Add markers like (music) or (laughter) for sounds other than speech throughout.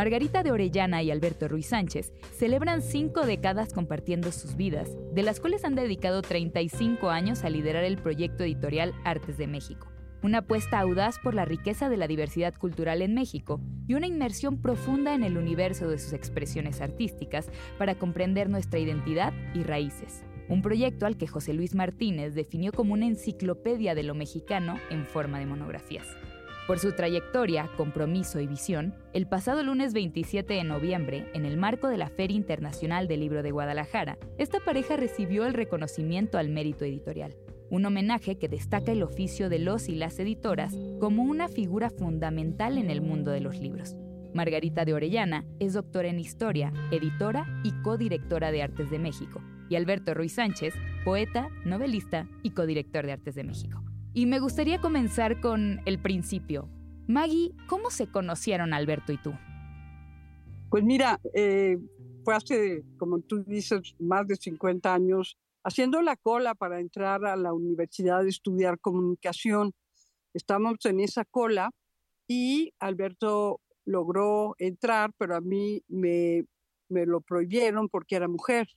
Margarita de Orellana y Alberto Ruiz Sánchez celebran cinco décadas compartiendo sus vidas, de las cuales han dedicado 35 años a liderar el proyecto editorial Artes de México una apuesta audaz por la riqueza de la diversidad cultural en México y una inmersión profunda en el universo de sus expresiones artísticas para comprender nuestra identidad y raíces. Un proyecto al que José Luis Martínez definió como una enciclopedia de lo mexicano en forma de monografías. Por su trayectoria, compromiso y visión, el pasado lunes 27 de noviembre, en el marco de la Feria Internacional del Libro de Guadalajara, esta pareja recibió el reconocimiento al mérito editorial un homenaje que destaca el oficio de los y las editoras como una figura fundamental en el mundo de los libros. Margarita de Orellana es doctora en Historia, editora y codirectora de Artes de México, y Alberto Ruiz Sánchez, poeta, novelista y codirector de Artes de México. Y me gustaría comenzar con el principio. Maggie, ¿cómo se conocieron Alberto y tú? Pues mira, eh, fue hace, como tú dices, más de 50 años haciendo la cola para entrar a la universidad de estudiar comunicación. Estamos en esa cola y Alberto logró entrar, pero a mí me, me lo prohibieron porque era mujer.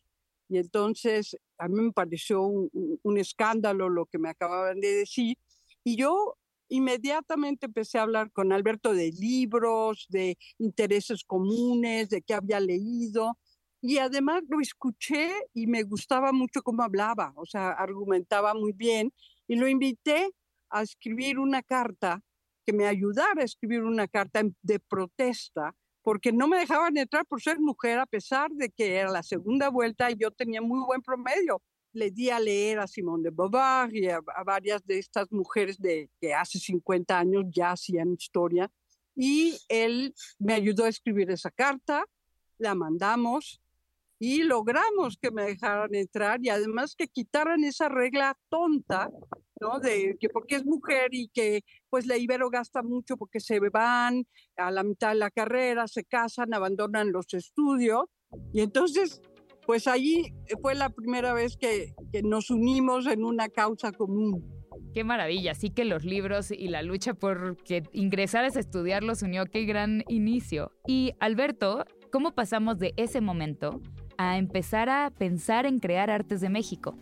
Y entonces a mí me pareció un, escándalo lo que me acababan de decir. Y yo inmediatamente empecé a hablar con Alberto de libros, de intereses comunes, de qué había leído. Y además lo escuché y me gustaba mucho cómo hablaba, o sea, argumentaba muy bien. Y lo invité a escribir una carta, que me ayudara a escribir una carta de protesta, porque no me dejaban entrar por ser mujer, a pesar de que era la segunda vuelta y yo tenía muy buen promedio. Le di a leer a Simone de Beauvoir y a, a varias de estas mujeres de, que hace 50 años ya hacían historia. Y él me ayudó a escribir esa carta, la mandamos y logramos que me dejaran entrar y además que quitaran esa regla tonta, ¿no? De que porque es mujer y que pues la Ibero gasta mucho porque se van a la mitad de la carrera, se casan, abandonan los estudios y entonces pues allí fue la primera vez que, que nos unimos en una causa común. Qué maravilla, sí que los libros y la lucha por que ingresaras a estudiar los unió, qué gran inicio. Y Alberto, ¿cómo pasamos de ese momento a empezar a pensar en crear artes de México?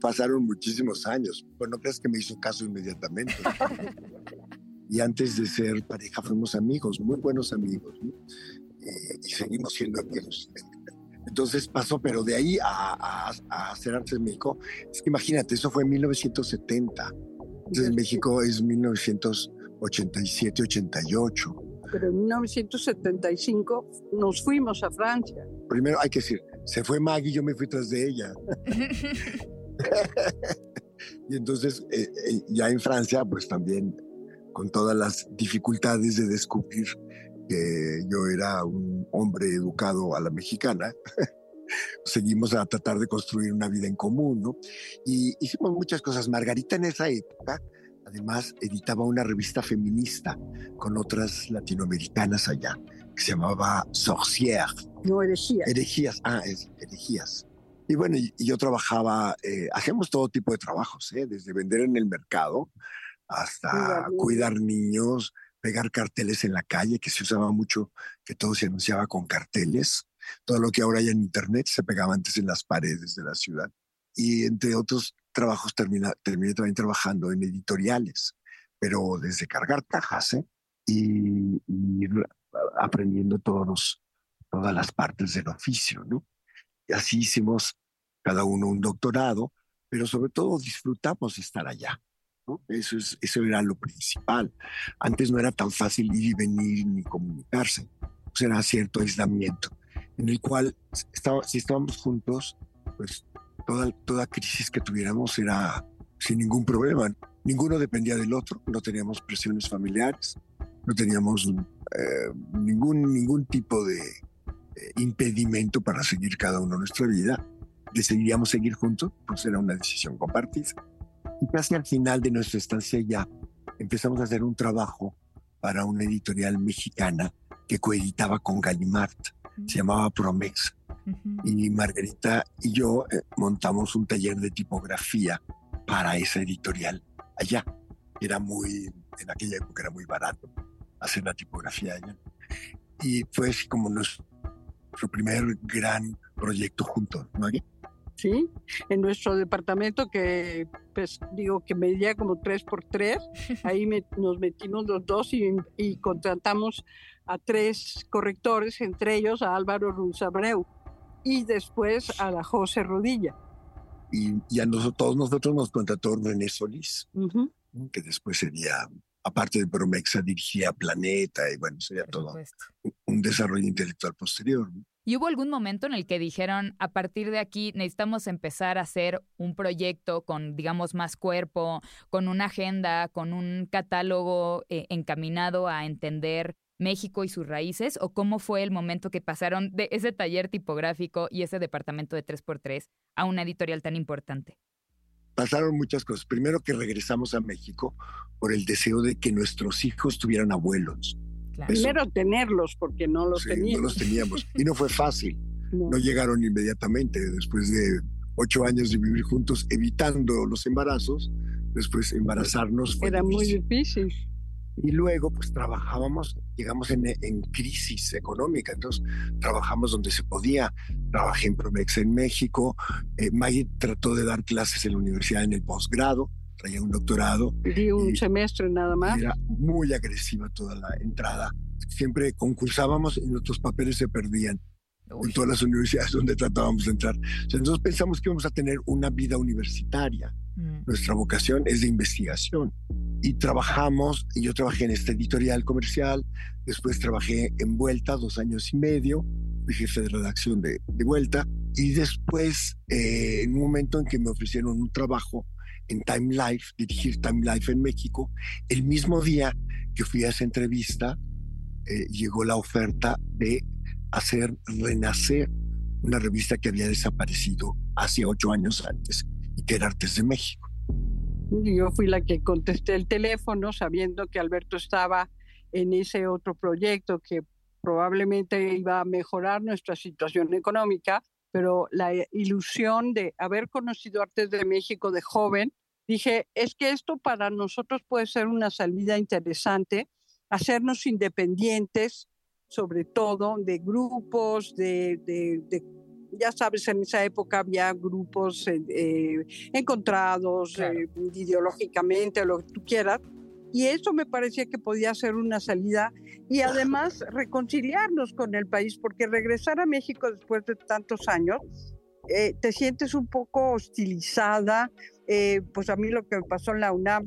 Pasaron muchísimos años. Bueno, no crees que me hizo caso inmediatamente. y antes de ser pareja fuimos amigos, muy buenos amigos. Eh, y seguimos siendo amigos. Entonces pasó, pero de ahí a, hacer artes de México, es que imagínate, eso fue en 1970. Entonces en México es 1987, 88 pero en 1975 nos fuimos a Francia. Primero hay que decir, se fue Maggie, yo me fui tras de ella. (laughs) (laughs) y entonces eh, eh, ya en Francia, pues también con todas las dificultades de descubrir que yo era un hombre educado a la mexicana, (laughs) seguimos a tratar de construir una vida en común, ¿no? Y hicimos muchas cosas. Margarita en esa época Además, editaba una revista feminista con otras latinoamericanas allá, que se llamaba Sorcières. No, herejías. Herejías, ah, es herejías. Y bueno, y, yo trabajaba, eh, hacíamos todo tipo de trabajos, ¿eh? desde vender en el mercado hasta cuidar niños, pegar carteles en la calle, que se usaba mucho, que todo se anunciaba con carteles. Todo lo que ahora hay en Internet se pegaba antes en las paredes de la ciudad. Y entre otros trabajos termina, terminé también trabajando en editoriales, pero desde cargar cajas ¿eh? y, ir aprendiendo todos todas las partes del oficio, ¿no? Y así hicimos cada uno un doctorado, pero sobre todo disfrutamos estar allá. Eso, es, eso era lo principal. Antes no era tan fácil ir y venir ni comunicarse. Pues era cierto aislamiento en el cual estaba, si estábamos juntos, pues toda, toda crisis que tuviéramos era sin ningún problema. Ninguno dependía del otro, no teníamos presiones familiares, no teníamos eh, ningún, ningún tipo de impedimento para seguir cada uno nuestra vida. Decidíamos seguir juntos, pues era una decisión compartida. Y casi al final de nuestra estancia ya empezamos a hacer un trabajo para una editorial mexicana que coeditaba con Gallimard. Se llamaba Promex. Y Margarita y yo eh, montamos un taller de tipografía para esa editorial allá. Era muy, en aquella época era muy barato hacer la tipografía allá. Y fue así como nuestro primer gran proyecto juntos, ¿no? Sí, en nuestro departamento que, pues digo, que medía como tres por tres, (laughs) ahí nos metimos los dos y, y, contratamos a tres correctores, entre ellos a Álvaro Runzabreu y después a la José Rodilla. Y, a nosotros, todos nosotros nos contrató René Solís, que después sería, aparte de Promexa, dirigía Planeta y bueno, sería todo un desarrollo intelectual posterior. ¿Y hubo algún momento en el que dijeron, a partir de aquí necesitamos empezar a hacer un proyecto con, digamos, más cuerpo, con una agenda, con un catálogo eh, encaminado a entender México y sus raíces? ¿O cómo fue el momento que pasaron de ese taller tipográfico y ese departamento de 3x3 a una editorial tan importante? Pasaron muchas cosas. Primero que regresamos a México por el deseo de que nuestros hijos tuvieran abuelos. Primero tenerlos, porque no los teníamos. No los teníamos. Y no fue fácil. (laughs) no llegaron inmediatamente. Después de ocho años de vivir juntos, evitando los embarazos, después embarazarnos fue Era muy difícil. Y luego, pues trabajábamos, llegamos en, en, crisis económica, entonces trabajamos donde se podía. Trabajé en Promex en México. Eh, Maggie trató de dar clases en la universidad en el posgrado, traía un doctorado. Di un semestre nada más. Era muy agresiva toda la entrada. Siempre concursábamos y nuestros papeles se perdían en todas las universidades donde tratábamos de entrar. entonces pensamos que íbamos a tener una vida universitaria. Mm. Nuestra vocación es de investigación. Y trabajamos, y yo trabajé en esta editorial comercial, después trabajé en Vuelta dos años y medio, fui jefe de redacción de, Vuelta, y después, eh, en un momento en que me ofrecieron un trabajo en Time Life, dirigir Time Life en México, el mismo día que fui a esa entrevista, eh, llegó la oferta de hacer renacer una revista que había desaparecido hace ocho años antes y que era Artes de México. Yo fui la que contesté el teléfono sabiendo que Alberto estaba en ese otro proyecto que probablemente iba a mejorar nuestra situación económica, pero la ilusión de haber conocido Artes de México de joven, dije, es que esto para nosotros puede ser una salida interesante, hacernos independientes, sobre todo de grupos, de, ya sabes, en esa época había grupos eh, eh, encontrados eh, ideológicamente, lo que tú quieras, y eso me parecía que podía ser una salida y además reconciliarnos con el país, porque regresar a México después de tantos años, te sientes un poco hostilizada, pues a mí lo que me pasó en la UNAM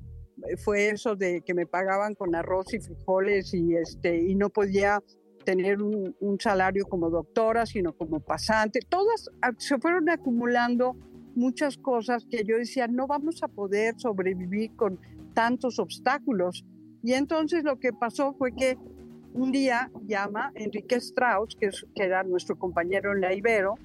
fue eso de que me pagaban con arroz y frijoles y este y no podía tener un, salario como doctora, sino como pasante. Todas ah, se fueron acumulando muchas cosas que yo decía, no vamos a poder sobrevivir con tantos obstáculos. Y entonces lo que pasó fue que un día llama Enrique Strauss, que, que era nuestro compañero en la Ibero,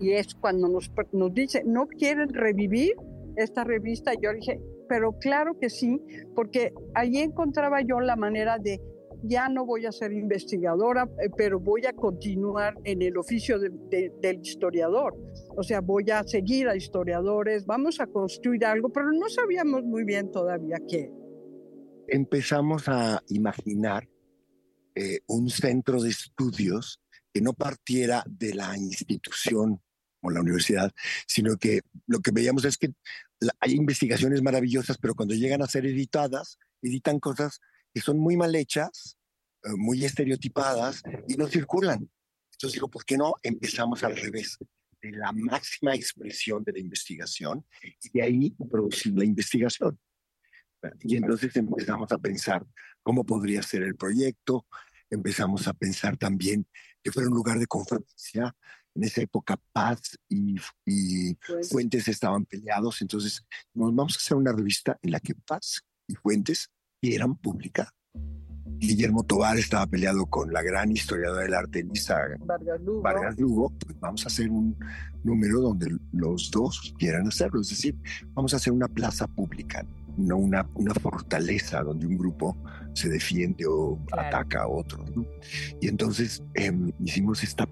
y es cuando nos, nos dice, ¿no quieren revivir esta revista? Yo dije, pero claro que sí, porque allí encontraba yo la manera de ya no voy a ser investigadora, eh, pero voy a continuar en el oficio del historiador. O sea, voy a seguir a historiadores, vamos a construir algo, pero no sabíamos muy bien todavía qué. Empezamos a imaginar eh, un centro de estudios que no partiera de la institución o la universidad, sino que lo que veíamos es que hay investigaciones maravillosas, pero cuando llegan a ser editadas, editan cosas que son muy mal hechas, eh, muy estereotipadas y no circulan. Entonces digo, ¿por qué no empezamos al revés? De la máxima expresión de la investigación y de ahí producir la investigación. Y entonces empezamos a pensar cómo podría ser el proyecto, empezamos a pensar también que fuera un lugar de conferencia. En esa época Paz y, y Fuentes estaban peleados, entonces nos vamos a hacer una revista en la que Paz y Fuentes quieran publicar. Guillermo Tobar estaba peleado con la gran historiadora del arte Elisa Vargas Lugo. pues vamos a hacer un número donde los dos quieran hacerlo. Es decir, vamos a hacer una plaza pública, no una, una fortaleza donde un grupo se defiende o ataca a otro. Y entonces em, hicimos esta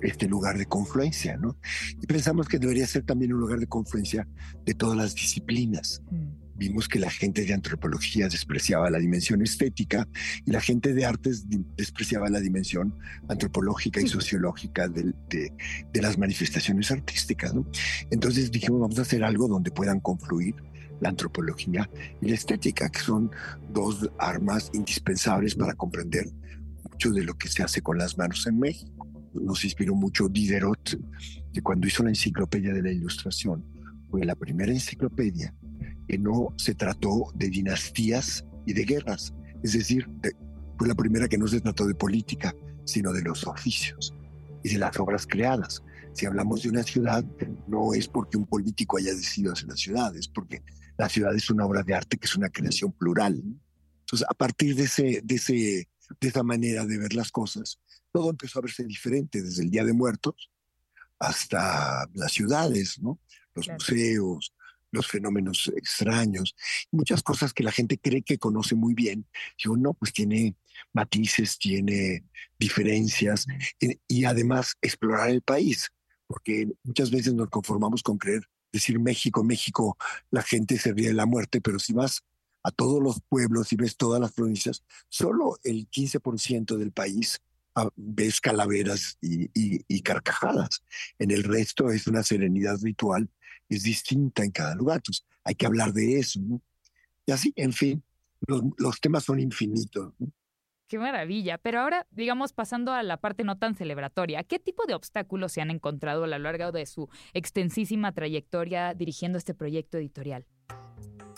este lugar de confluencia, ¿no? Y pensamos que debería ser también un lugar de confluencia de todas las disciplinas. Mm vimos que la gente de antropología despreciaba la dimensión estética y la gente de artes despreciaba la dimensión antropológica y sociológica de, de, las manifestaciones artísticas. ¿no? Entonces dijimos, vamos a hacer algo donde puedan confluir la antropología y la estética, que son dos armas indispensables para comprender mucho de lo que se hace con las manos en México. Nos inspiró mucho Diderot, que cuando hizo la enciclopedia de la ilustración, fue la primera enciclopedia que no se trató de dinastías y de guerras. Es decir, fue la primera que no se trató de política, sino de los oficios y de las obras creadas. Si hablamos de una ciudad, no es porque un político haya decidido hacer la ciudad, es porque la ciudad es una obra de arte que es una creación plural. Entonces, a partir de, ese, de, ese, de esa manera de ver las cosas, todo empezó a verse diferente, desde el Día de Muertos hasta las ciudades, ¿no? los museos, los fenómenos extraños, muchas cosas que la gente cree que conoce muy bien. Digo, no, pues tiene matices, tiene diferencias y además explorar el país, porque muchas veces nos conformamos con creer, decir México, México, la gente se ríe de la muerte, pero si vas a todos los pueblos y ves todas las provincias, solo el 15% del país ah, ves calaveras y, y, carcajadas. En el resto es una serenidad ritual es distinta en cada lugar. Entonces, hay que hablar de eso. ¿no? Y así, en fin, los, temas son infinitos. Qué maravilla. Pero ahora, digamos, pasando a la parte no tan celebratoria, ¿qué tipo de obstáculos se han encontrado a lo largo de su extensísima trayectoria dirigiendo este proyecto editorial?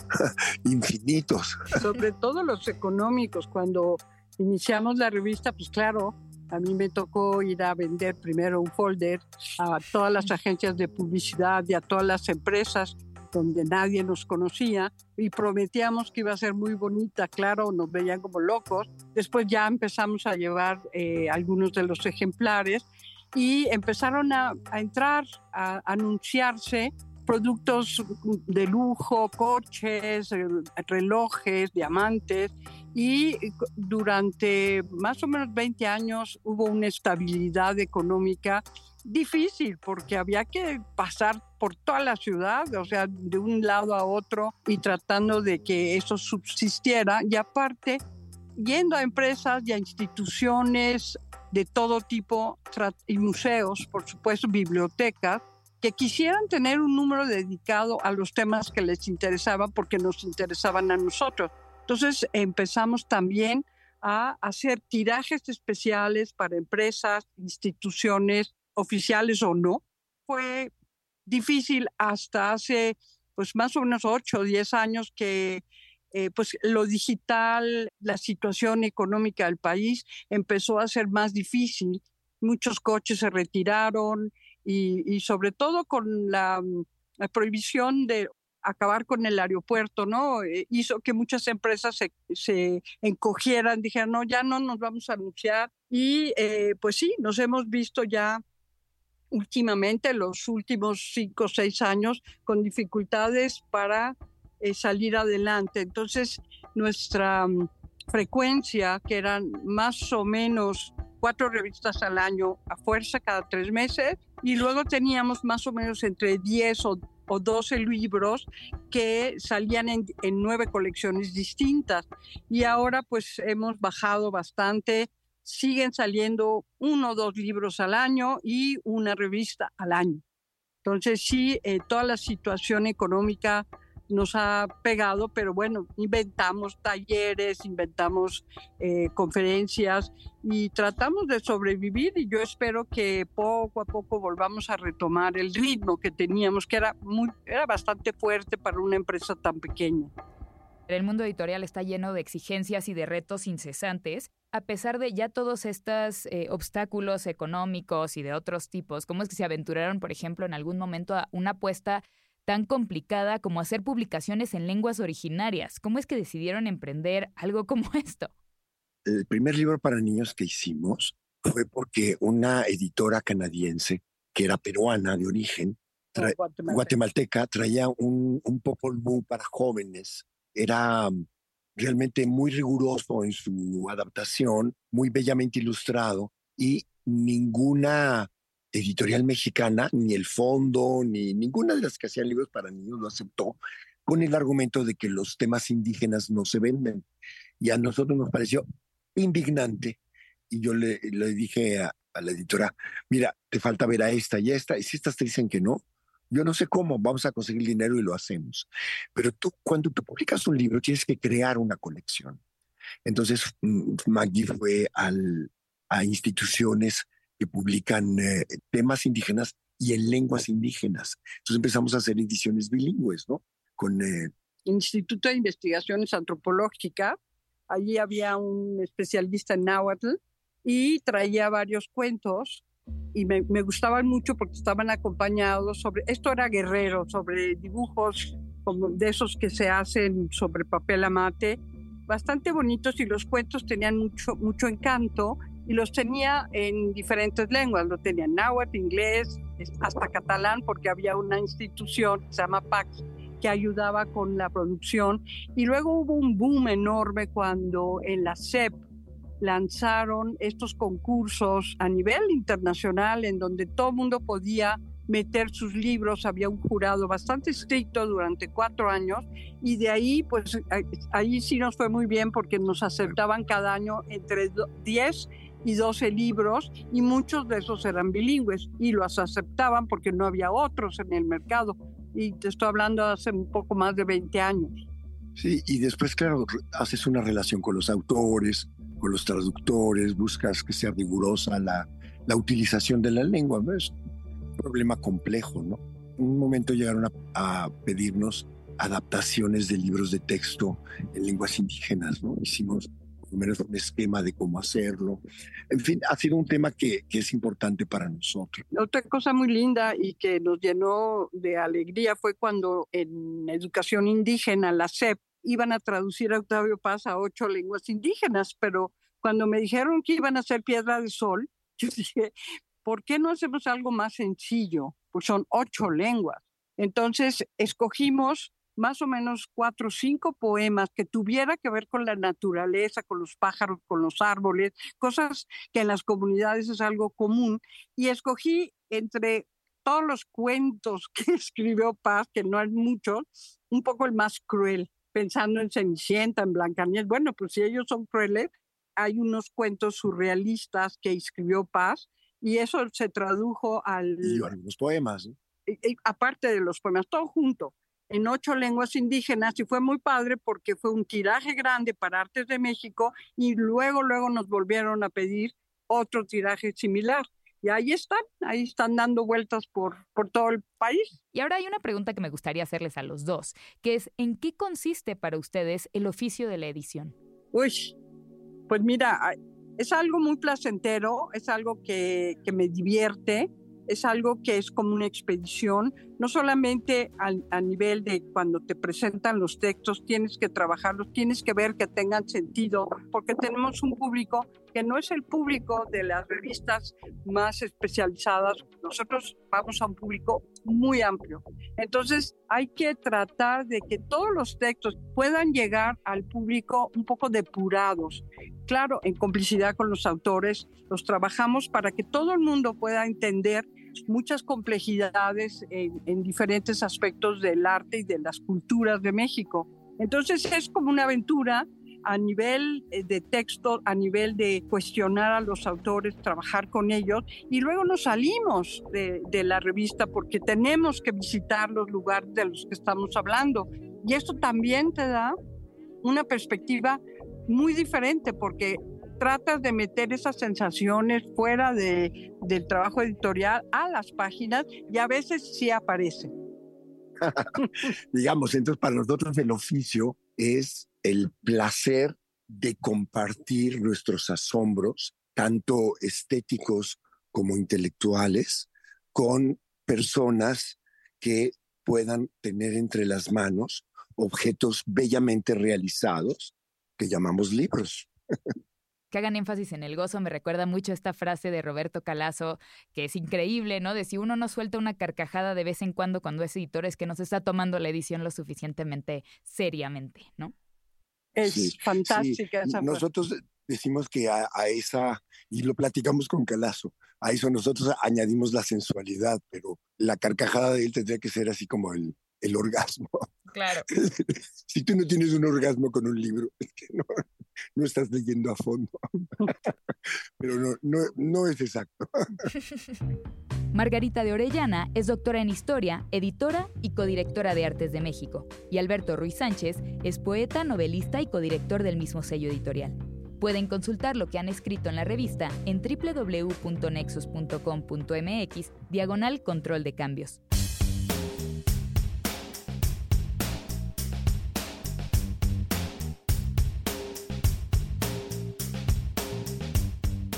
(laughs) Infinitos. Sobre todo los económicos. Cuando iniciamos la revista, pues claro, a mí me tocó ir a vender primero un folder a todas las agencias de publicidad y a todas las empresas donde nadie nos conocía y prometíamos que iba a ser muy bonita, claro, nos veían como locos. Después ya empezamos a llevar eh, algunos de los ejemplares y empezaron a, entrar, a anunciarse productos de lujo, coches, eh, relojes, diamantes, y durante más o menos 20 años hubo una estabilidad económica difícil porque había que pasar por toda la ciudad, o sea, de un lado a otro y tratando de que eso subsistiera y aparte yendo a empresas y a instituciones de todo tipo y museos, por supuesto, bibliotecas, que quisieran tener un número dedicado a los temas que les interesaban porque nos interesaban a nosotros. Entonces empezamos también a hacer tirajes especiales para empresas, instituciones oficiales o no. Fue difícil hasta hace pues más o menos 8 o 10 años que eh, pues lo digital, la situación económica del país empezó a ser más difícil. Muchos coches se retiraron, y, sobre todo con la, mm, la, prohibición de acabar con el aeropuerto, ¿no? Eh, hizo que muchas empresas se, se, encogieran, dijeron, no, ya no nos vamos a anunciar. Y eh, pues sí, nos hemos visto ya últimamente, los últimos cinco o seis años, con dificultades para eh, salir adelante. Entonces, nuestra mm, frecuencia, que eran más o menos cuatro revistas al año a fuerza cada tres meses y luego teníamos más o menos entre 10 o, o 12 libros que salían en, nueve colecciones distintas. Y ahora pues hemos bajado bastante. Siguen saliendo uno o dos libros al año y una revista al año. Entonces sí eh, toda la situación económica nos ha pegado, pero bueno, inventamos talleres, inventamos eh, conferencias y tratamos de sobrevivir y yo espero que poco a poco volvamos a retomar el ritmo que teníamos, que era, muy, era bastante fuerte para una empresa tan pequeña. El mundo editorial está lleno de exigencias y de retos incesantes. A pesar de ya todos estos eh, obstáculos económicos y de otros tipos, ¿cómo es que se aventuraron, por ejemplo, en algún momento a una apuesta tan complicada como hacer publicaciones en lenguas originarias. ¿Cómo es que decidieron emprender algo como (laughs) esto? el primer libro para niños que hicimos fue porque una editora canadiense, que era peruana de origen, guatemalteca. traía un, un Popol Vuh para jóvenes. Era mm, realmente muy riguroso en su adaptación, muy bellamente ilustrado y ninguna editorial mexicana, ni el fondo, ni ninguna de las que hacían libros para niños lo aceptó con el argumento de que los temas indígenas no se venden. Y a nosotros nos pareció indignante. Y yo le, le dije a, a, la editora, mira, te falta ver a esta y a esta. Y si estas te dicen que no, yo no sé cómo, vamos a conseguir dinero y lo hacemos. Pero tú, cuando tú publicas un libro, tienes que crear una colección. Entonces, mm, Maggie fue al, a instituciones que publican eh, temas indígenas y en lenguas indígenas. Entonces empezamos a hacer ediciones bilingües, ¿no? Con... Eh, Instituto de Investigaciones Antropológicas. Allí había un especialista en náhuatl y traía varios cuentos y me, me, gustaban mucho porque estaban acompañados sobre, esto era guerrero, sobre dibujos como de esos que se hacen sobre papel amate, bastante bonitos y los cuentos tenían mucho, mucho encanto y los tenía en diferentes lenguas, lo tenía en náhuatl, inglés, hasta catalán, porque había una institución que se llama PAX que ayudaba con la producción. Y luego hubo un boom enorme cuando en la CEP lanzaron estos concursos a nivel internacional en donde todo el mundo podía meter sus libros, había un jurado bastante estricto durante cuatro años y de ahí pues ahí sí nos fue muy bien porque nos aceptaban cada año entre 10 y 12 libros y muchos de esos eran bilingües y los aceptaban porque no había otros en el mercado y te estoy hablando hace un poco más de 20 años. Sí, y después, claro, haces una relación con los autores, con los traductores, buscas que sea rigurosa la, la utilización de la lengua. Es un problema complejo, ¿no? En un momento llegaron a, a, pedirnos adaptaciones de libros de texto en lenguas indígenas, ¿no? Hicimos menos un esquema de cómo hacerlo. En fin, ha sido un tema que, que, es importante para nosotros. Otra cosa muy linda y que nos llenó de alegría fue cuando en educación indígena, la SEP, iban a traducir a Octavio Paz a ocho lenguas indígenas, pero cuando me dijeron que iban a hacer Piedra de Sol, (laughs) yo dije, ¿por qué no hacemos algo más sencillo? Pues son ocho lenguas. Entonces escogimos más o menos cuatro o cinco poemas que tuviera que ver con la naturaleza, con los pájaros, con los árboles, cosas que en las comunidades es algo común. Y escogí entre todos los cuentos (laughs) que escribió Paz, que no hay muchos, un poco el más cruel, pensando en Cenicienta, en Blancanieves. Bueno, pues si ellos son crueles, hay unos cuentos surrealistas que escribió Paz y eso se tradujo al... Y algunos poemas. aparte de los poemas, todo junto en ocho lenguas indígenas y fue muy padre porque fue un tiraje grande para Artes de México y luego, luego nos volvieron a pedir otro tiraje similar. Y ahí están, ahí están dando vueltas por, por todo el país. Y ahora hay una pregunta que me gustaría hacerles a los dos, que es, ¿en qué consiste para ustedes el oficio de la edición? Uy, pues mira, es algo muy placentero, es algo que, que me divierte, es algo que es como una expedición, no solamente a, nivel de cuando te presentan los textos, tienes que trabajarlos, tienes que ver que tengan sentido, porque tenemos un público que no es el público de las revistas más especializadas, nosotros vamos a un público muy amplio. Entonces hay que tratar de que todos los textos puedan llegar al público un poco depurados. Claro, en complicidad con los autores, los trabajamos para que todo el mundo pueda entender muchas complejidades en, diferentes aspectos del arte y de las culturas de México. Entonces es como una aventura a nivel eh, de texto, a nivel de cuestionar a los autores, trabajar con ellos y luego nos salimos de, de, la revista porque tenemos que visitar los lugares de los que estamos hablando. Y esto también te da una perspectiva muy diferente porque tratas de meter esas sensaciones fuera de, del trabajo editorial a las páginas y a veces sí aparecen. (laughs) Digamos, entonces para nosotros el oficio es el placer de compartir nuestros asombros, tanto estéticos como intelectuales, con personas que puedan tener entre las manos objetos bellamente realizados que llamamos libros. (laughs) que hagan énfasis en el gozo me recuerda mucho esta frase de Roberto Calazo, que es increíble, ¿no? De si uno no suelta una carcajada de vez en cuando cuando es editor, es que no se está tomando la edición lo suficientemente seriamente, ¿no? Es fantástica esa frase. Nosotros decimos que a, esa, y lo platicamos con Calazo, a eso nosotros añadimos la sensualidad, pero la carcajada de él tendría que ser así como el, el orgasmo. Claro. (laughs) si tú no tienes un orgasmo con un libro, (laughs) es que no, no estás leyendo a fondo. (laughs) Pero no, no, no es exacto. Margarita de Orellana es doctora en Historia, editora y codirectora de Artes de México, y Alberto Ruiz Sánchez es poeta, novelista y codirector del mismo sello editorial. Pueden consultar lo que han escrito en la revista en www.nexus.com.mx, diagonal control de cambios.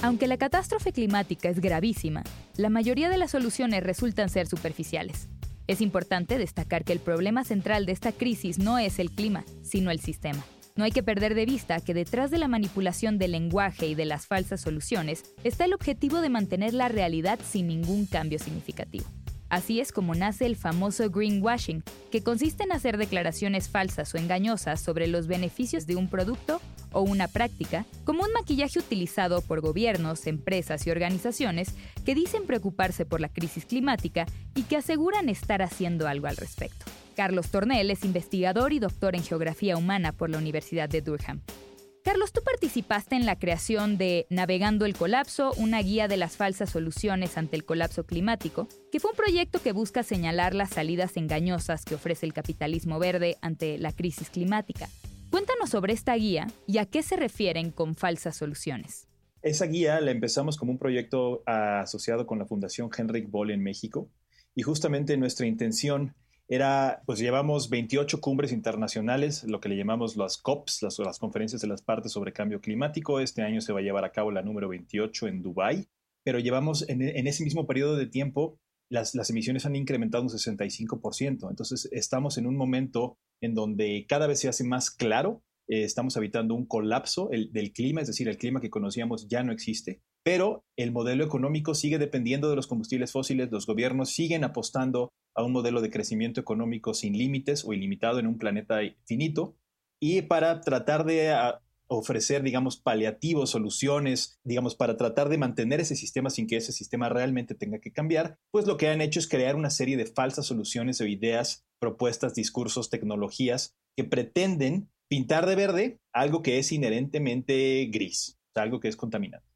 Aunque la catástrofe climática es gravísima, la mayoría de las soluciones resultan ser superficiales. Es importante destacar que el problema central de esta crisis no es el clima, sino el sistema. No hay que perder de vista que detrás de la manipulación del lenguaje y de las falsas soluciones está el objetivo de mantener la realidad sin ningún cambio significativo. Así es como nace el famoso greenwashing, que consiste en hacer declaraciones falsas o engañosas sobre los beneficios de un producto o una práctica como un maquillaje utilizado por gobiernos, empresas y organizaciones que dicen preocuparse por la crisis climática y que aseguran estar haciendo algo al respecto. Carlos Tornel es investigador y doctor en geografía humana por la Universidad de Durham. Carlos, tú participaste en la creación de Navegando el Colapso, una guía de las falsas soluciones ante el colapso climático, que fue un proyecto que busca señalar las salidas engañosas que ofrece el capitalismo verde ante la crisis climática. Cuéntanos sobre esta guía y a qué se refieren con falsas soluciones. Esa guía la empezamos como un proyecto asociado con la Fundación Henrik Boll en México y justamente nuestra intención era, pues llevamos 28 cumbres internacionales, lo que le llamamos las COPs, las, las conferencias de las partes sobre cambio climático. Este año se va a llevar a cabo la número 28 en Dubái, pero llevamos en, en ese mismo periodo de tiempo las, emisiones han incrementado un 65%. Entonces estamos en un momento en donde cada vez se hace más claro, eh, estamos habitando un colapso del clima, es decir, el clima que conocíamos ya no existe, pero el modelo económico sigue dependiendo de los combustibles fósiles, los gobiernos siguen apostando a un modelo de crecimiento económico sin límites o ilimitado en un planeta finito, y para tratar de ofrecer, digamos, paliativos, soluciones, digamos, para tratar de mantener ese sistema sin que ese sistema realmente tenga que cambiar, pues lo que han hecho es crear una serie de falsas soluciones o ideas, propuestas, discursos, tecnologías que pretenden pintar de verde algo que es inherentemente gris, algo que es contaminante.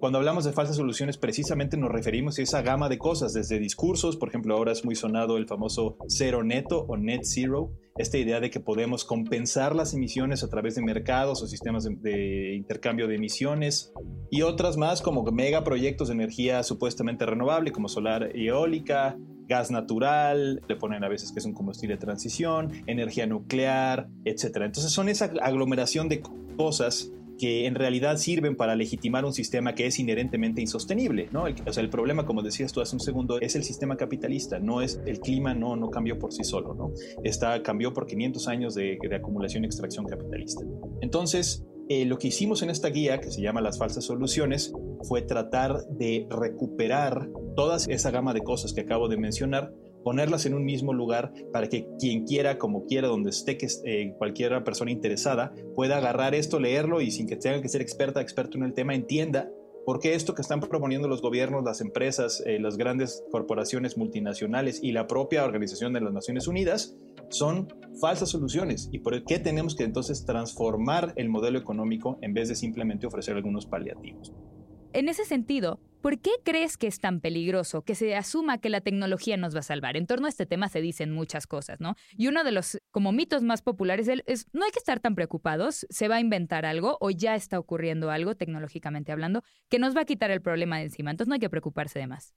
Cuando hablamos de falsas soluciones, precisamente nos referimos a esa gama de cosas, desde discursos, por ejemplo, ahora es muy sonado el famoso cero neto o net zero, esta idea de que podemos compensar las emisiones a través de mercados o sistemas de, intercambio de emisiones, y otras más como megaproyectos de energía supuestamente renovable, como solar eólica, gas natural, le ponen a veces que es un combustible de transición, energía nuclear, etc. Entonces son esa aglomeración de cosas que en realidad sirven para legitimar un sistema que es inherentemente insostenible, ¿no? o sea, el problema, como decías tú hace un segundo, es el sistema capitalista, no es el clima, no, no cambió por sí solo, ¿no? Está, cambió por 500 años de, acumulación y extracción capitalista. Entonces, eh, lo que hicimos en esta guía, que se llama Las falsas soluciones, fue tratar de recuperar toda esa gama de cosas que acabo de mencionar ponerlas en un mismo lugar para que quien quiera, como quiera, donde esté que eh, cualquier persona interesada, pueda agarrar esto, leerlo y sin que tenga que ser experta, experto en el tema, entienda por qué esto que están proponiendo los gobiernos, las empresas, eh, las grandes corporaciones multinacionales y la propia Organización de las Naciones Unidas son falsas soluciones y por qué tenemos que entonces transformar el modelo económico en vez de simplemente ofrecer algunos paliativos. En ese sentido, ¿por qué crees que es tan peligroso que se asuma que la tecnología nos va a salvar? En torno a este tema se dicen muchas cosas, ¿no? Y uno de los como mitos más populares es no hay que estar tan preocupados, se va a inventar algo o ya está ocurriendo algo tecnológicamente hablando que nos va a quitar el problema de encima, entonces no hay que preocuparse de más.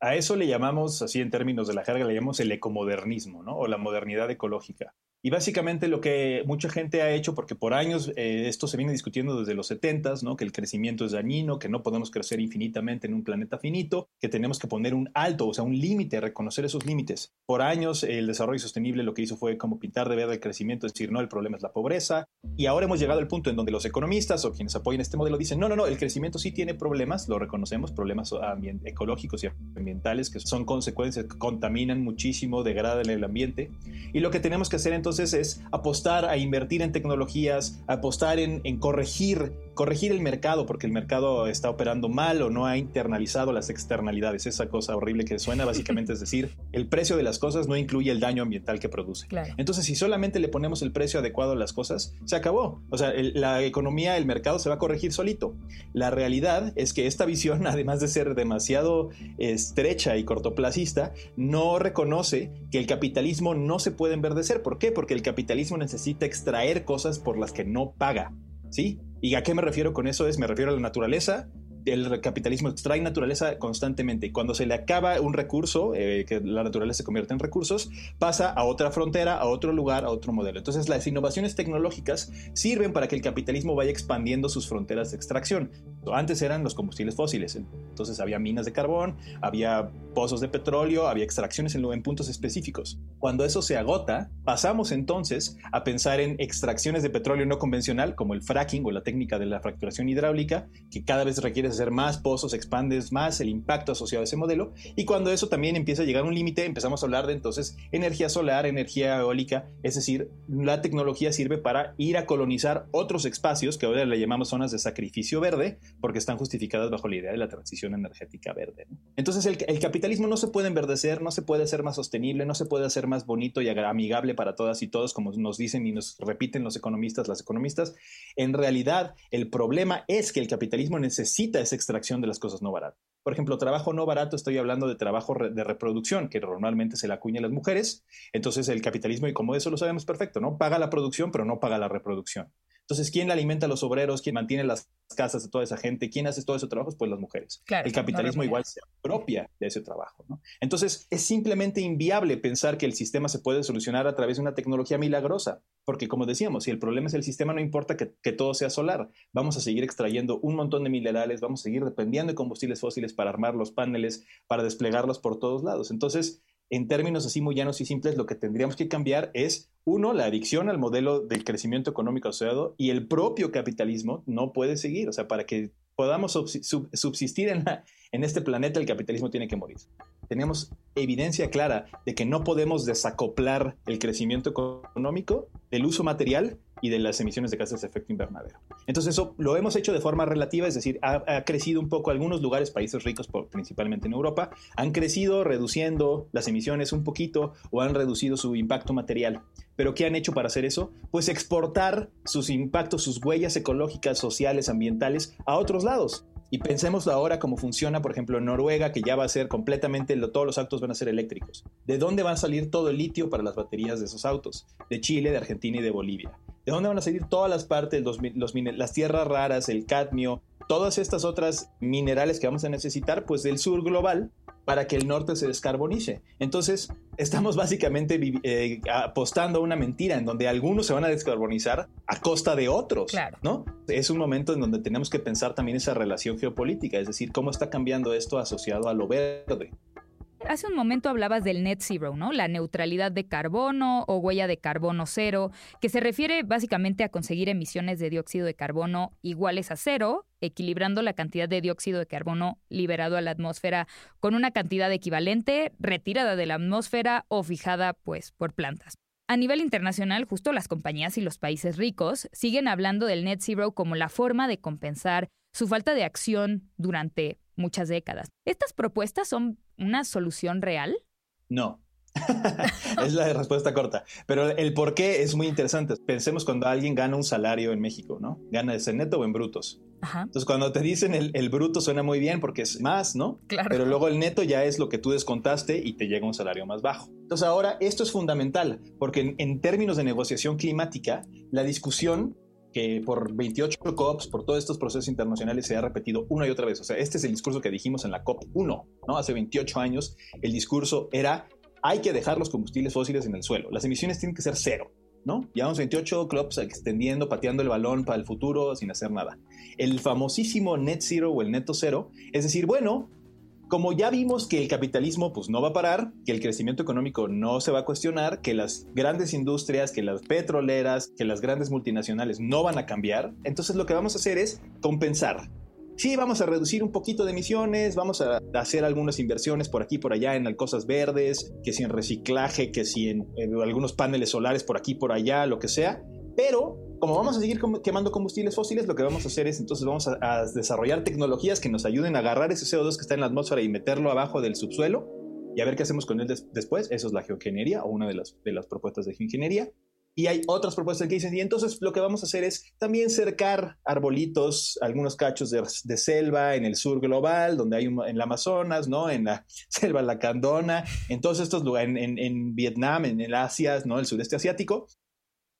A eso le llamamos, así en términos de la jerga, le llamamos el ecomodernismo, ¿no? O la modernidad ecológica. Y básicamente lo que mucha gente ha hecho, porque por años eh, esto se viene discutiendo desde los 70, ¿no? que el crecimiento es dañino, que no podemos crecer infinitamente en un planeta finito, que tenemos que poner un alto, o sea, un límite, reconocer esos límites. Por años el desarrollo sostenible lo que hizo fue como pintar de verde el crecimiento, decir, no, el problema es la pobreza. Y ahora hemos llegado al punto en donde los economistas o quienes apoyan este modelo dicen, no, no, no, el crecimiento sí tiene problemas, lo reconocemos, problemas ecológicos y ambientales que son consecuencias, contaminan muchísimo, degradan el ambiente. Y lo que tenemos que hacer entonces entonces es apostar a invertir en tecnologías, apostar en, en corregir corregir el mercado porque el mercado está operando mal o no ha internalizado las externalidades. Esa cosa horrible que suena básicamente es decir, (laughs) el precio de las cosas no incluye el daño ambiental que produce. Entonces, si solamente le ponemos el precio adecuado a las cosas, se acabó. O sea, la economía, el mercado se va a corregir solito. La realidad es que esta visión, (laughs) además de ser demasiado estrecha y cortoplacista, no reconoce que el capitalismo no se puede enverdecer. ¿Por qué? Porque el capitalismo necesita extraer cosas por las que no paga. ¿Sí? ¿Y a qué me refiero con eso? Es, me refiero a la naturaleza, el capitalismo extrae naturaleza constantemente cuando se le acaba un recurso, eh, que la naturaleza se convierte en recursos, pasa a otra frontera, a otro lugar, a otro modelo. Entonces las innovaciones tecnológicas sirven para que el capitalismo vaya expandiendo sus fronteras de extracción. Antes eran los combustibles fósiles, entonces había minas de carbón, había pozos de petróleo, había extracciones en, en puntos específicos. Cuando eso se agota, pasamos entonces a pensar en extracciones de petróleo no convencional, como el fracking o la técnica de la fracturación hidráulica, que cada vez requiere hacer más pozos, expandes más el impacto asociado a ese modelo. Y cuando eso también empieza a llegar a un límite, empezamos a hablar de entonces energía solar, energía eólica, es decir, la tecnología sirve para ir a colonizar otros espacios que ahora le llamamos zonas de sacrificio verde, porque están justificadas bajo la idea de la transición energética verde. Entonces el, capitalismo no se puede enverdecer, no se puede hacer más sostenible, no se puede hacer más bonito y amigable para todas y todos, como nos dicen y nos repiten los economistas, las economistas. En realidad, el problema es que el capitalismo necesita esa extracción de las cosas no baratas. Por ejemplo, trabajo no barato, estoy hablando de trabajo de reproducción, que normalmente se le acuña las mujeres. Entonces, el capitalismo, y como eso lo sabemos perfecto, ¿no? Paga la producción, pero no paga la reproducción. Entonces, ¿quién alimenta a los obreros? ¿Quién mantiene las casas de toda esa gente? ¿Quién hace todo ese trabajo? Pues las mujeres. el capitalismo igual se apropia de ese trabajo. ¿no? Entonces, es simplemente inviable pensar que el sistema se puede solucionar a través de una tecnología milagrosa, porque como decíamos, si el problema es el sistema, no importa que, que todo sea solar. Vamos a seguir extrayendo un montón de minerales, vamos a seguir dependiendo de combustibles fósiles para armar los paneles, para desplegarlos por todos lados. Entonces, en términos así muy llanos y simples, lo que tendríamos que cambiar es, uno, la adicción al modelo del crecimiento económico asociado y el propio capitalismo no puede seguir. O sea, para que podamos subsistir en, en este planeta, el capitalismo tiene que morir. Tenemos evidencia clara de que no podemos desacoplar el crecimiento económico del uso material y de las emisiones de gases de efecto invernadero. Entonces eso lo hemos hecho de forma relativa, es decir, ha, crecido un poco algunos lugares, países ricos, principalmente en Europa, han crecido reduciendo las emisiones un poquito o han reducido su impacto material. Pero ¿qué han hecho para hacer eso? Pues exportar sus impactos, sus huellas ecológicas, sociales, ambientales a otros lados. Y pensemos ahora cómo funciona, por ejemplo, en Noruega, que ya va a ser completamente, todos los autos van a ser eléctricos. ¿De dónde va a salir todo el litio para las baterías de esos autos? De Chile, de Argentina y de Bolivia. ¿De dónde van a salir todas las partes, los, las tierras raras, el cadmio, todas estas otras minerales que vamos a necesitar? Pues del sur global para que el norte se descarbonice. Entonces, estamos básicamente eh, apostando a una mentira en donde algunos se van a descarbonizar a costa de otros, ¿no? Es un momento en donde tenemos que pensar también esa relación geopolítica, es decir, cómo está cambiando esto asociado a lo verde. Hace un momento hablabas del net zero, ¿no? La neutralidad de carbono o huella de carbono cero, que se refiere básicamente a conseguir emisiones de dióxido de carbono iguales a cero, equilibrando la cantidad de dióxido de carbono liberado a la atmósfera con una cantidad equivalente retirada de la atmósfera o fijada, pues, por plantas. A nivel internacional, justo las compañías y los países ricos siguen hablando del net zero como la forma de compensar su falta de acción durante muchas décadas. ¿Estas propuestas son una solución real? No. (laughs) es la respuesta corta. Pero el por qué es muy interesante. Pensemos cuando alguien gana un salario en México, ¿no? ¿Gana ese neto o en brutos? Entonces, cuando te dicen el, bruto suena muy bien porque es más, ¿no? Claro. Pero luego el neto ya es lo que tú descontaste y te llega un salario más bajo. Entonces, ahora esto es fundamental porque en términos de negociación climática, la discusión que por 28 COPs, por todos estos procesos internacionales se ha repetido una y otra vez. O sea, este es el discurso que dijimos en la COP 1, ¿no? Hace 28 años el discurso era hay que dejar los combustibles fósiles en el suelo, las emisiones tienen que ser cero. ¿no? Llevamos 28 clubs extendiendo, pateando el balón para el futuro sin hacer nada. El famosísimo net zero o el neto cero, es decir, bueno, como ya vimos que el capitalismo pues no va a parar, que el crecimiento económico no se va a cuestionar, que las grandes industrias, que las petroleras, que las grandes multinacionales no van a cambiar, entonces lo que vamos a hacer es compensar. Sí, vamos a reducir un poquito de emisiones, vamos a hacer algunas inversiones por aquí y por allá en cosas verdes, que si en reciclaje, que si en, en algunos paneles solares por aquí y por allá, lo que sea, pero como vamos a seguir quemando combustibles fósiles, lo que vamos a hacer es entonces vamos a, desarrollar tecnologías que nos ayuden a agarrar ese CO2 que está en la atmósfera y meterlo abajo del subsuelo y a ver qué hacemos con él después. Eso es la geoingeniería o una de las, propuestas de geoingeniería. Y hay otras propuestas que dicen, y entonces lo que vamos a hacer es también cercar arbolitos, algunos cachos de, selva en el sur global, donde hay en el Amazonas, ¿no? En la (laughs) selva lacandona, en todos estos lugares, en, en, Vietnam, en el Asia, ¿no? El sureste asiático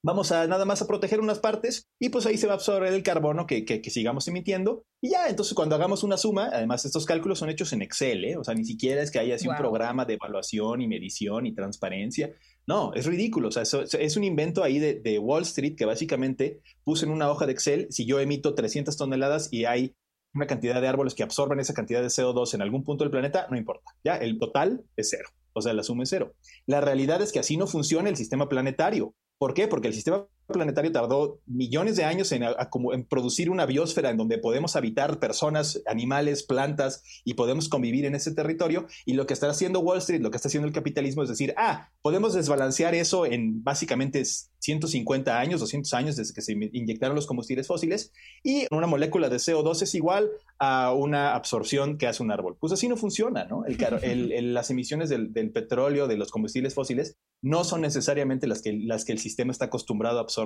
vamos a nada más a proteger unas partes y pues ahí se va a absorber el carbono que, que, sigamos emitiendo y ya, entonces cuando hagamos una suma, además estos cálculos son hechos en Excel, ¿eh? o sea, ni siquiera es que haya así un programa de evaluación y medición y transparencia, no, es ridículo, o sea, es un invento ahí de, de, Wall Street que básicamente puse en una hoja de Excel, si yo emito 300 toneladas y hay una cantidad de árboles que absorben esa cantidad de CO2 en algún punto del planeta, no importa, ya, el total es cero. O sea, la suma es cero. La realidad es que así no funciona el sistema planetario. ¿Por qué? Porque el sistema planetario tardó millones de años en, producir una biosfera en donde podemos habitar personas, animales, plantas y podemos convivir en ese territorio. Y lo que está haciendo Wall Street, lo que está haciendo el capitalismo es decir, ah, podemos desbalancear eso en básicamente 150 años, 200 años desde que se inyectaron los combustibles fósiles y una molécula de CO2 es igual a una absorción que hace un árbol. Pues así no funciona, ¿no? (laughs) las emisiones del, del, petróleo, de los combustibles fósiles, no son necesariamente las que, las que el sistema está acostumbrado a absorber.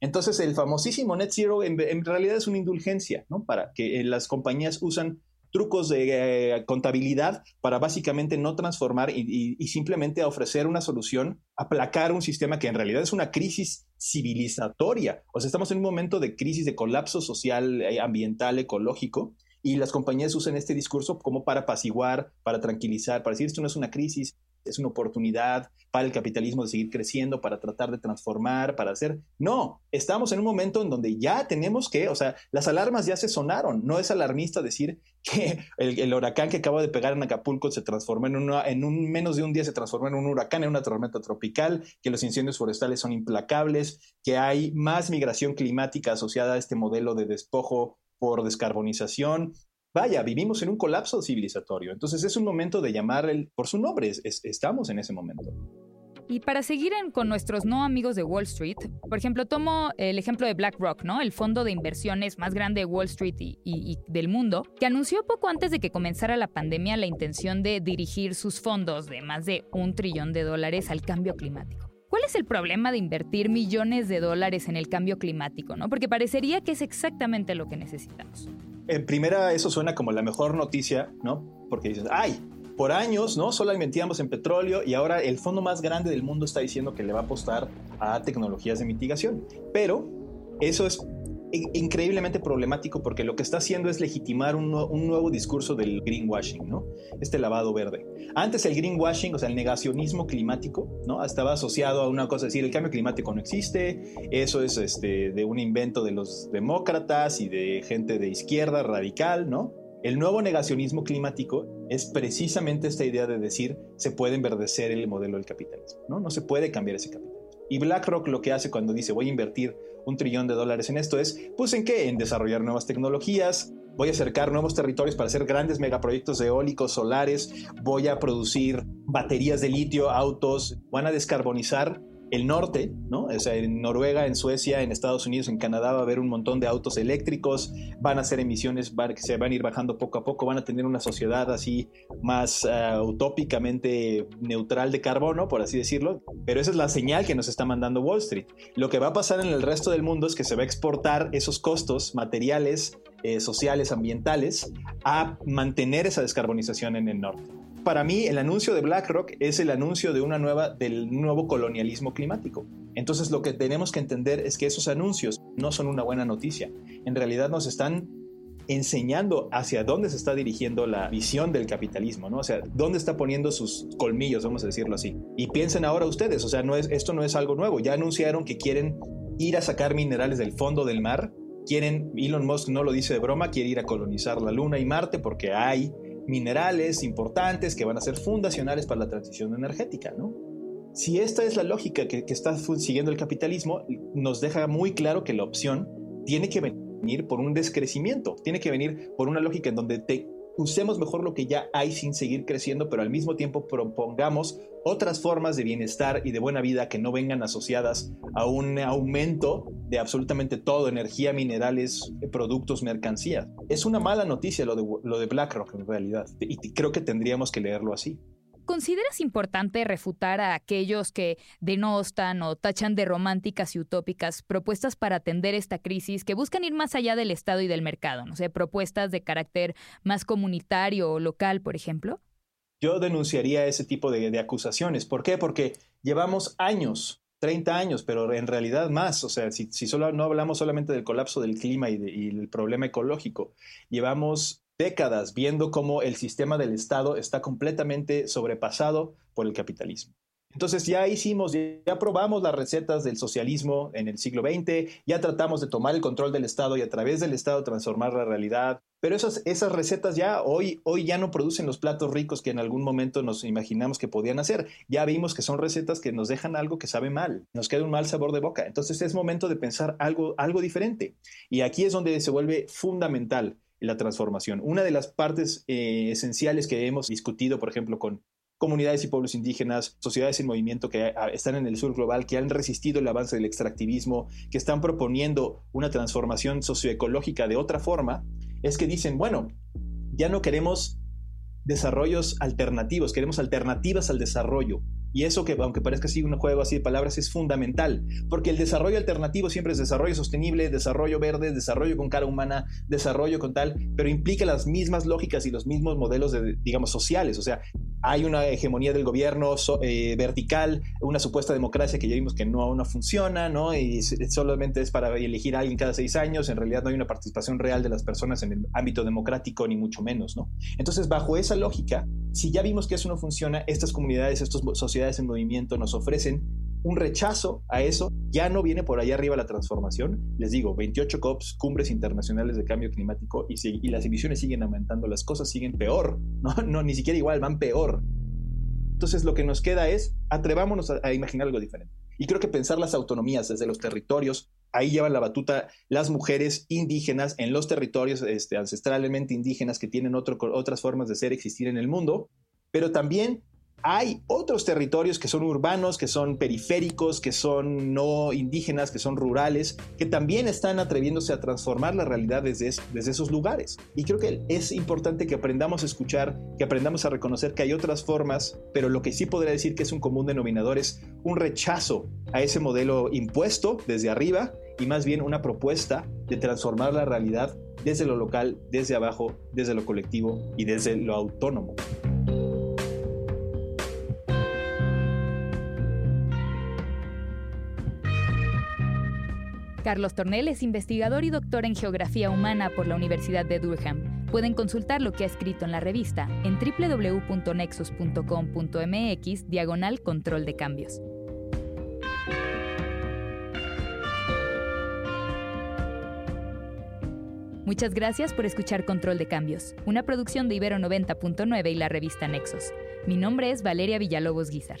Entonces, el famosísimo net zero en, realidad es una indulgencia, ¿no? Para que eh, las compañías usan trucos de eh, contabilidad para básicamente no transformar y, simplemente ofrecer una solución, aplacar un sistema que en realidad es una crisis civilizatoria. O sea, estamos en un momento de crisis, de colapso social, eh, ambiental, ecológico, y las compañías usan este discurso como para apaciguar, para tranquilizar, para decir esto no es una crisis, es una oportunidad para el capitalismo de seguir creciendo, para tratar de transformar, para hacer... No, estamos en un momento en donde ya tenemos que, o sea, las alarmas ya se sonaron. No es alarmista decir que (laughs) el, huracán que acaba de pegar en Acapulco se transformó en, una, en un menos de un día se transformó en un huracán, en una tormenta tropical, que los incendios forestales son implacables, que hay más migración climática asociada a este modelo de despojo por descarbonización, vaya, vivimos en un colapso civilizatorio. Entonces es un momento de llamar por su nombre, estamos en ese momento. Y para seguir con nuestros no amigos de Wall Street, por ejemplo, tomo el ejemplo de BlackRock, ¿no? El fondo de inversiones más grande de Wall Street y, del mundo, que anunció poco antes de que comenzara la pandemia la intención de dirigir sus fondos de más de un trillón de dólares al cambio climático. ¿Cuál es el problema de invertir millones de dólares en el cambio climático, no? Porque parecería que es exactamente lo que necesitamos en primera eso suena como la mejor noticia, ¿no? Porque dices, ay, por años, ¿no? Solo invertíamos en petróleo y ahora el fondo más grande del mundo está diciendo que le va a apostar a tecnologías de mitigación. Pero eso es increíblemente problemático porque lo que está haciendo es legitimar un, nuevo discurso del greenwashing, ¿no? Este lavado verde. Antes el greenwashing, o sea, el negacionismo climático, ¿no? Estaba asociado a una cosa, decir, el cambio climático no existe, eso es este, de un invento de los demócratas y de gente de izquierda radical, ¿no? El nuevo negacionismo climático es precisamente esta idea de decir se puede enverdecer el modelo del capitalismo, ¿no? No se puede cambiar ese capitalismo. Y BlackRock lo que hace cuando dice voy a invertir un trillón de dólares en esto es, pues en qué? En desarrollar nuevas tecnologías, voy a acercar nuevos territorios para hacer grandes megaproyectos eólicos, solares, voy a producir baterías de litio, autos, van a descarbonizar el norte, ¿no? O sea, en Noruega, en Suecia, en Estados Unidos, en Canadá va a haber un montón de autos eléctricos, van a hacer emisiones que se van a ir bajando poco a poco, van a tener una sociedad así más uh, utópicamente neutral de carbono, por así decirlo, pero esa es la señal que nos está mandando Wall Street. Lo que va a pasar en el resto del mundo es que se va a exportar esos costos materiales, eh, sociales, ambientales, a mantener esa descarbonización en el norte para mí el anuncio de BlackRock es el anuncio de una nueva, del nuevo colonialismo climático. Entonces lo que tenemos que entender es que esos anuncios no son una buena noticia. En realidad nos están enseñando hacia dónde se está dirigiendo la visión del capitalismo, ¿no? O sea, dónde está poniendo sus colmillos, vamos a decirlo así. Y piensen ahora ustedes, o sea, no es, esto no es algo nuevo. Ya anunciaron que quieren ir a sacar minerales del fondo del mar. Quieren, Elon Musk no lo dice de broma, quiere ir a colonizar la Luna y Marte porque hay minerales importantes que van a ser fundacionales para la transición energética, ¿no? Si esta es la lógica que, que está siguiendo el capitalismo, nos deja muy claro que la opción tiene que venir por un descrecimiento, tiene que venir por una lógica en donde te usemos mejor lo que ya hay sin seguir creciendo, pero al mismo tiempo propongamos otras formas de bienestar y de buena vida que no vengan asociadas a un aumento de absolutamente todo, energía, minerales, productos, mercancías. Es una mala noticia lo de, lo de BlackRock en realidad, y creo que tendríamos que leerlo así. ¿Consideras importante refutar a aquellos que denostan o tachan de románticas y utópicas propuestas para atender esta crisis que buscan ir más allá del Estado y del mercado? No sé, propuestas de carácter más comunitario o local, por ejemplo. Yo denunciaría ese tipo de, acusaciones. ¿Por qué? Porque llevamos años 30 años, pero en realidad más. O sea, si, solo, no hablamos solamente del colapso del clima y, y, el problema ecológico, llevamos décadas viendo cómo el sistema del Estado está completamente sobrepasado por el capitalismo. Entonces ya hicimos, ya probamos las recetas del socialismo en el siglo XX, ya tratamos de tomar el control del Estado y a través del Estado transformar la realidad, pero esas, esas recetas ya hoy, hoy ya no producen los platos ricos que en algún momento nos imaginamos que podían hacer. Ya vimos que son recetas que nos dejan algo que sabe mal, nos queda un mal sabor de boca. Entonces es momento de pensar algo, algo diferente. Y aquí es donde se vuelve fundamental la transformación. Una de las partes eh, esenciales que hemos discutido, por ejemplo, con comunidades y pueblos indígenas, sociedades en movimiento que ah, están en el sur global, que han resistido el avance del extractivismo, que están proponiendo una transformación socioecológica de otra forma, es que dicen, bueno, ya no queremos desarrollos alternativos, queremos alternativas al desarrollo. Y eso que, aunque parezca así un juego así de palabras, es fundamental, porque el desarrollo alternativo siempre es desarrollo sostenible, desarrollo verde, desarrollo con cara humana, desarrollo con tal, pero implica las mismas lógicas y los mismos modelos, de, digamos, sociales. O sea, hay una hegemonía del gobierno eh, vertical, una supuesta democracia que ya vimos que no, no funciona, ¿no? Y solamente es para elegir a alguien cada seis años, en realidad no hay una participación real de las personas en el ámbito democrático, ni mucho menos, ¿no? Entonces, bajo esa lógica, si ya vimos que eso no funciona, estas comunidades, estas sociedades en movimiento nos ofrecen un rechazo a eso, ya no viene por allá arriba la transformación. Les digo, 28 COPs, cumbres internacionales de cambio climático, y, y las emisiones siguen aumentando, las cosas siguen peor, (laughs) no, no, ni siquiera igual, van peor. Entonces lo que nos queda es, atrevámonos a, imaginar algo diferente. Y creo que pensar las autonomías desde los territorios, ahí llevan la batuta las mujeres indígenas en los territorios este, ancestralmente indígenas que tienen otras formas de ser, existir en el mundo, pero también hay otros territorios que son urbanos, que son periféricos, que son no indígenas, que son rurales, que también están atreviéndose a transformar la realidad desde, esos lugares. Y creo que es importante que aprendamos a escuchar, que aprendamos a reconocer que hay otras formas, pero lo que sí podría decir que es un común denominador es un rechazo a ese modelo impuesto desde arriba y más bien una propuesta de transformar la realidad desde lo local, desde abajo, desde lo colectivo y desde lo autónomo. Carlos Tornel es investigador y doctor en Geografía Humana por la Universidad de Durham. Pueden consultar lo que ha escrito en la revista en www.nexus.com.mx diagonal control de cambios. Muchas gracias por escuchar Control de Cambios, una producción de Ibero 90.9 y la revista Nexos. Mi nombre es Valeria Villalobos Guizar.